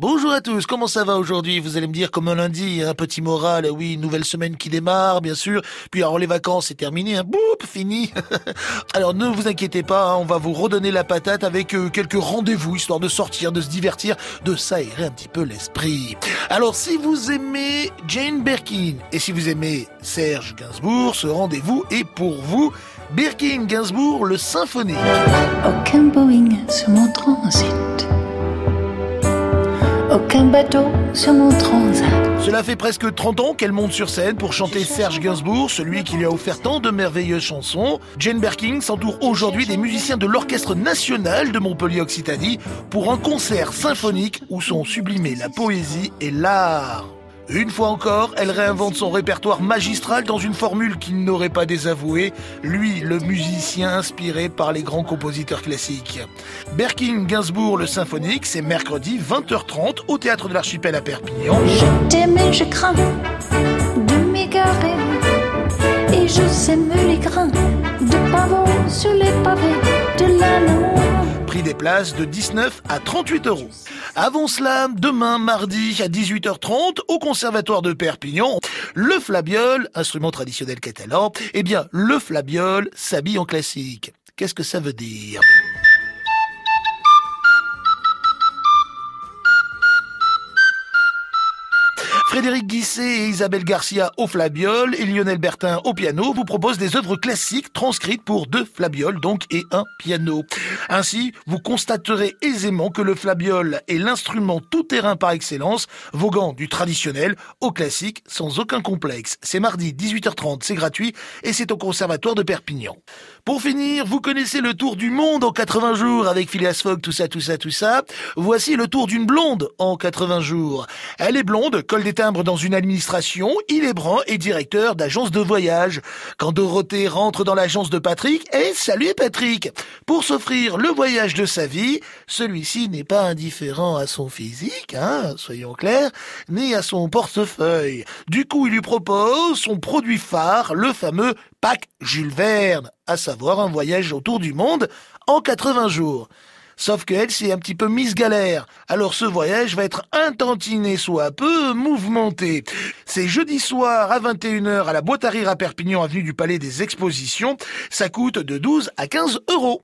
Bonjour à tous, comment ça va aujourd'hui? Vous allez me dire comme un lundi, un petit moral, oui, nouvelle semaine qui démarre, bien sûr. Puis alors les vacances, c'est terminé, hein. boum, fini. alors ne vous inquiétez pas, hein, on va vous redonner la patate avec euh, quelques rendez-vous, histoire de sortir, de se divertir, de s'aérer un petit peu l'esprit. Alors si vous aimez Jane Birkin et si vous aimez Serge Gainsbourg, ce rendez-vous est pour vous. Birkin Gainsbourg, le symphonique. Aucun Boeing. Aucun bateau sur mon transat. Cela fait presque 30 ans qu'elle monte sur scène pour chanter Serge Gainsbourg, celui qui lui a offert tant de merveilleuses chansons. Jane Birkin s'entoure aujourd'hui des musiciens de l'Orchestre National de Montpellier-Occitanie pour un concert symphonique où sont sublimés la poésie et l'art. Une fois encore, elle réinvente son répertoire magistral dans une formule qu'il n'aurait pas désavouée, lui, le musicien inspiré par les grands compositeurs classiques. Berking Gainsbourg le symphonique, c'est mercredi 20h30 au théâtre de l'Archipel à Perpignan. Je t'aime et je crains de m'égarer. Et je sème les grains de sur les pavés des places de 19 à 38 euros. Avant cela, demain mardi à 18h30 au Conservatoire de Perpignan, le flabiol, instrument traditionnel catalan, eh bien le flabiol s'habille en classique. Qu'est-ce que ça veut dire? Frédéric Guisset et Isabelle Garcia au flabiol et Lionel Bertin au piano vous proposent des œuvres classiques transcrites pour deux flabioles donc et un piano. Ainsi, vous constaterez aisément que le flabiol est l'instrument tout-terrain par excellence, voguant du traditionnel au classique sans aucun complexe. C'est mardi 18h30, c'est gratuit et c'est au Conservatoire de Perpignan. Pour finir, vous connaissez le tour du monde en 80 jours avec Phileas Fogg, tout ça, tout ça, tout ça. Voici le tour d'une blonde en 80 jours. Elle est blonde, col des dans une administration, il est brun et directeur d'agence de voyage. Quand Dorothée rentre dans l'agence de Patrick, et salut Patrick Pour s'offrir le voyage de sa vie, celui-ci n'est pas indifférent à son physique, hein, soyons clairs, ni à son portefeuille. Du coup, il lui propose son produit phare, le fameux pack Jules Verne, à savoir un voyage autour du monde en 80 jours. Sauf qu'elle, c'est un petit peu mise galère. Alors ce voyage va être intantiné soit peu mouvementé. C'est jeudi soir à 21h à la boîte à rire à Perpignan, avenue du Palais des Expositions. Ça coûte de 12 à 15 euros.